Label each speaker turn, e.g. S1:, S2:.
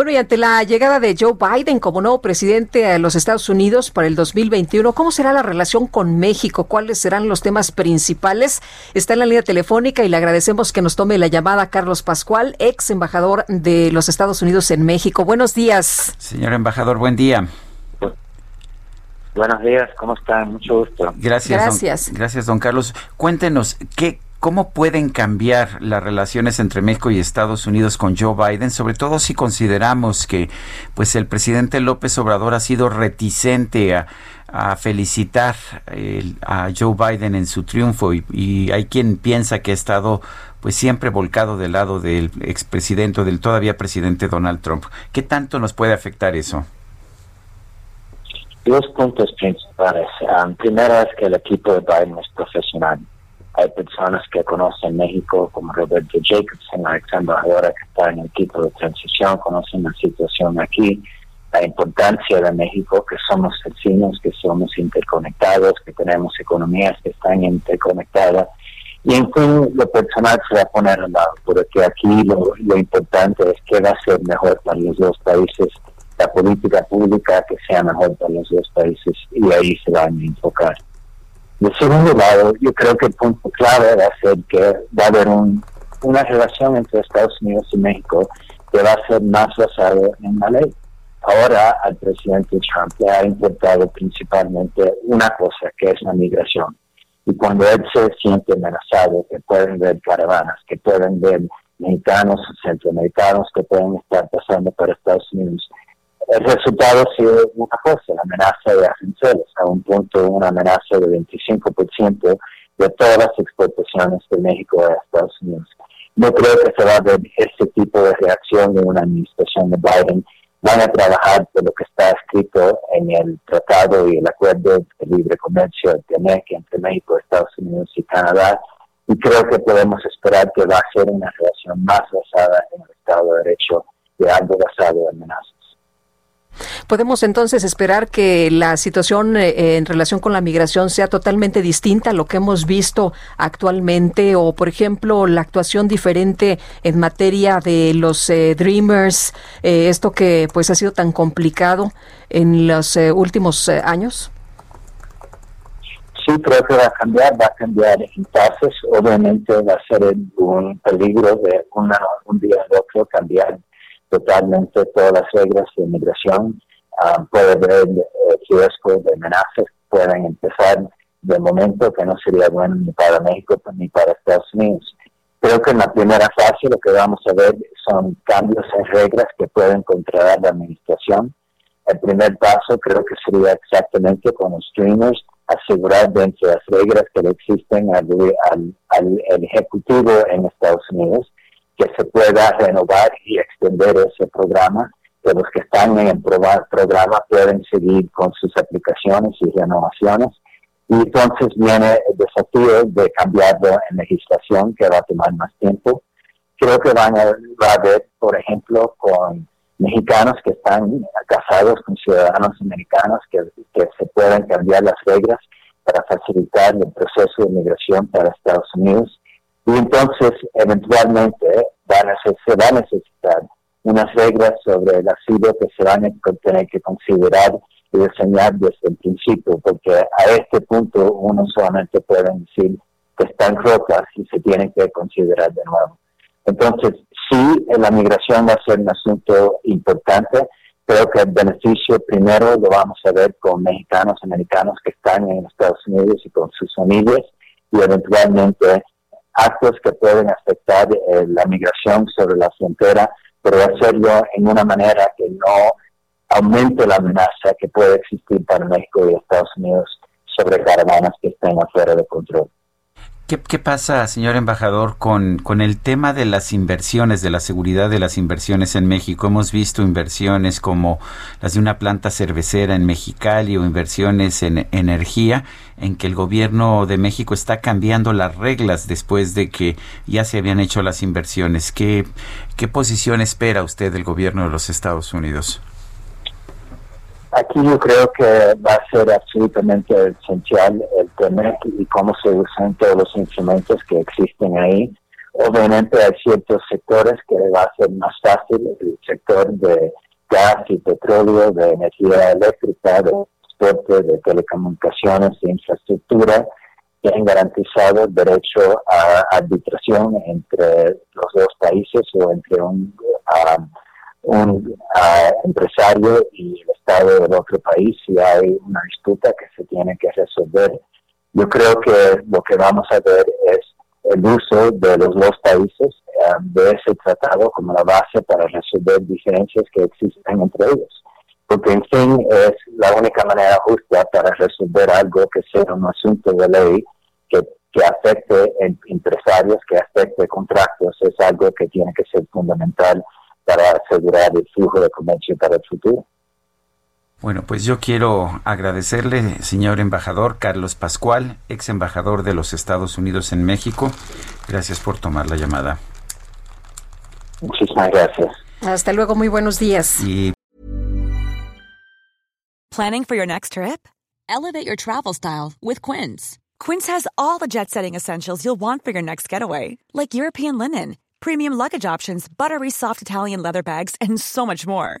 S1: Bueno, y ante la llegada de Joe Biden como nuevo presidente de los Estados Unidos para el 2021, ¿cómo será la relación con México? ¿Cuáles serán los temas principales? Está en la línea telefónica y le agradecemos que nos tome la llamada Carlos Pascual, ex embajador de los Estados Unidos en México. Buenos días.
S2: Señor embajador, buen día.
S3: Buenos días, ¿cómo están? Mucho gusto.
S2: Gracias.
S1: Gracias.
S2: Don, gracias, don Carlos. Cuéntenos, ¿qué, ¿cómo pueden cambiar las relaciones entre México y Estados Unidos con Joe Biden? Sobre todo si consideramos que pues el presidente López Obrador ha sido reticente a, felicitar el- a Joe Biden en su triunfo y, hay quien piensa que ha estado pues siempre volcado del lado del expresidente o del todavía presidente Donald Trump. ¿Qué tanto nos puede afectar eso?
S3: Dos puntos principales. Um, primero es que el equipo de Biden es profesional. Hay personas que conocen México, como Roberto Jacobson, la ex embajadora que está en el equipo de transición, conocen la situación aquí, la importancia de México, que somos vecinos, que somos interconectados, que tenemos economías que están interconectadas. Y en fin, lo personal se va a poner al lado, porque aquí lo, lo importante es que va a ser mejor para los dos países la política pública que sea mejor para los dos países y ahí se van a enfocar. De segundo lado, yo creo que el punto clave va a ser que va a haber un- una relación entre Estados Unidos y México que va a ser más basado en la ley. Ahora al presidente Trump le ha importado principalmente una cosa, que es la migración. Y cuando él se siente amenazado, que pueden ver caravanas, que pueden ver mexicanos, centroamericanos que pueden estar pasando por Estados Unidos, el resultado ha sido una cosa, la amenaza de aranceles, a un punto una amenaza de 25% de todas las exportaciones de México a Estados Unidos. No creo que se va a ver ese tipo de reacción de una administración de Biden. Van a trabajar por lo que está escrito en el tratado y el acuerdo de libre comercio de TEMEC entre México, Estados Unidos y Canadá. Y creo que podemos esperar que va a ser una relación más basada en el Estado de Derecho que algo basado en amenazas.
S1: ¿Podemos entonces esperar que la situación eh, en relación con la migración sea totalmente distinta a lo que hemos visto actualmente o, por ejemplo, la actuación diferente en materia de los eh, Dreamers, eh, esto que pues ha sido tan complicado en los eh, últimos eh, años?
S3: Sí, creo que va a cambiar, va a cambiar en fases. Obviamente va a ser un peligro de una, un día al otro cambiar totalmente todas las reglas de inmigración. Ah, puede haber eh, de amenazas, pueden empezar de momento que no sería bueno ni para México ni para Estados Unidos. Creo que en la primera fase lo que vamos a ver son cambios en reglas que pueden controlar la administración. El primer paso creo que sería exactamente con los streamers, asegurar dentro de las reglas que existen al, al, al ejecutivo en Estados Unidos que se pueda renovar y extender ese programa, que los que están en el programa pueden seguir con sus aplicaciones y renovaciones. Y entonces viene el desafío de cambiarlo en legislación, que va a tomar más tiempo. Creo que van a, va a haber, por ejemplo, con mexicanos que están casados con ciudadanos americanos, que, que se pueden cambiar las reglas para facilitar el proceso de migración para Estados Unidos. Y entonces, eventualmente, van a se va a necesitar unas reglas sobre el asilo que se van a tener que considerar y diseñar desde el principio, porque a este punto uno solamente puede decir que están rotas y se tienen que considerar de nuevo. Entonces, sí, la migración va a ser un asunto importante. Creo que el beneficio primero lo vamos a ver con mexicanos, americanos que están en Estados Unidos y con sus familias y eventualmente actos que pueden afectar eh, la migración sobre la frontera, pero hacerlo en una manera que no aumente la amenaza que puede existir para México y Estados Unidos sobre caravanas que estén afuera de control.
S2: ¿Qué, pasa, señor embajador, con, con el tema de las inversiones, de la seguridad de las inversiones en México? Hemos visto inversiones como las de una planta cervecera en Mexicali o inversiones en energía, en que el gobierno de México está cambiando las reglas después de que ya se habían hecho las inversiones. ¿Qué, qué posición espera usted del gobierno de los Estados Unidos?
S3: Aquí yo creo que va a ser absolutamente esencial el tener y cómo se usan todos los instrumentos que existen ahí. Obviamente hay ciertos sectores que va a ser más fácil, el sector de gas y petróleo, de energía eléctrica, de transporte, de telecomunicaciones, de infraestructura, que han garantizado el derecho a arbitración entre los dos países o entre un, un empresario y Estado del otro país si hay una disputa que se tiene que resolver. Yo creo que lo que vamos a ver es el uso de los dos países eh, de ese tratado como la base para resolver diferencias que existen entre ellos. Porque, en fin, es la única manera justa para resolver algo que sea un asunto de ley que, que afecte a empresarios, que afecte contratos, es algo que tiene que ser fundamental para asegurar el flujo de comercio para el futuro.
S2: Bueno, pues yo quiero agradecerle, señor embajador Carlos Pascual, ex embajador de los Estados Unidos en México. Gracias por tomar la llamada.
S3: Muchísimas gracias.
S1: Hasta luego, muy buenos días. Y...
S4: Planning for your next trip? Elevate your travel style with Quince. Quince has all the jet-setting essentials you'll want for your next getaway, like European linen premium luggage options, buttery soft Italian leather bags, and so much more.